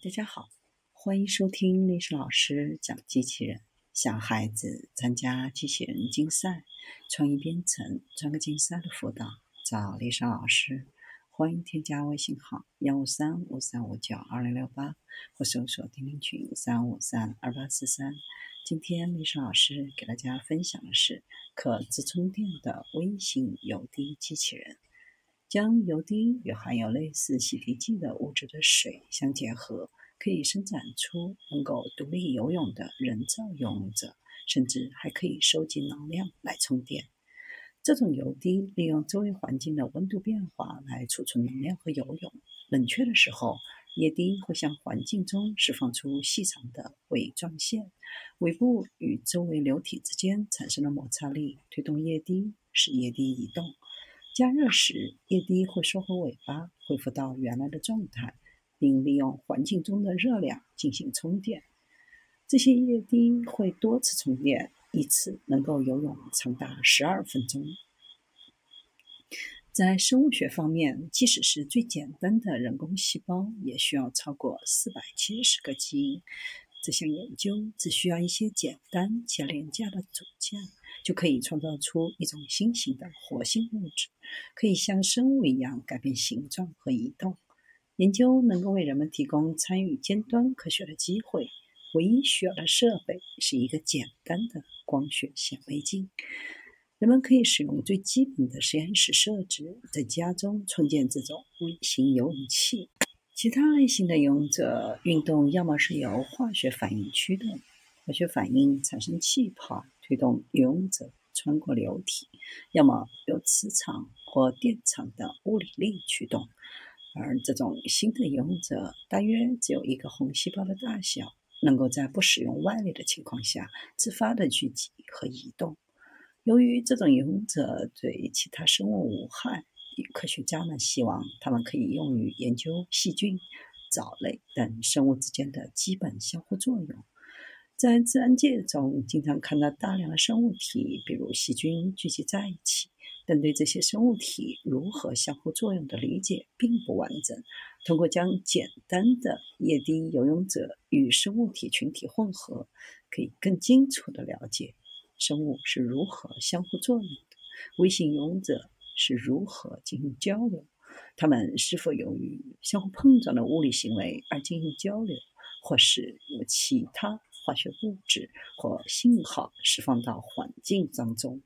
大家好，欢迎收听历史老师讲机器人。小孩子参加机器人竞赛、创意编程、创客竞赛的辅导，找历史老师。欢迎添加微信号幺五三五三五九二零六八，或搜索钉钉群三五三二八四三。今天历史老师给大家分享的是可自充电的微型油滴机器人。将油滴与含有类似洗涤剂的物质的水相结合，可以生产出能够独立游泳的人造游泳者，甚至还可以收集能量来充电。这种油滴利用周围环境的温度变化来储存能量和游泳。冷却的时候，液滴会向环境中释放出细长的尾状线，尾部与周围流体之间产生了摩擦力，推动液滴，使液滴移动。加热时，液滴会收回尾巴，恢复到原来的状态，并利用环境中的热量进行充电。这些液滴会多次充电，一次能够游泳长达十二分钟。在生物学方面，即使是最简单的人工细胞，也需要超过四百七十个基因。这项研究只需要一些简单且廉价的组件。就可以创造出一种新型的活性物质，可以像生物一样改变形状和移动。研究能够为人们提供参与尖端科学的机会。唯一需要的设备是一个简单的光学显微镜。人们可以使用最基本的实验室设置，在家中创建这种微型游泳器。其他类型的游泳者运动要么是由化学反应驱动，化学反应产生气泡。推动游泳者穿过流体，要么由磁场或电场的物理力驱动。而这种新的游泳者大约只有一个红细胞的大小，能够在不使用外力的情况下自发的聚集和移动。由于这种游泳者对其他生物无害，科学家们希望它们可以用于研究细菌、藻类等生物之间的基本相互作用。在自然界中，经常看到大量的生物体，比如细菌聚集在一起，但对这些生物体如何相互作用的理解并不完整。通过将简单的液滴游泳者与生物体群体混合，可以更清楚地了解生物是如何相互作用的，微型游泳者是如何进行交流，他们是否由于相互碰撞的物理行为而进行交流，或是有其他。化学物质或信号释放到环境当中。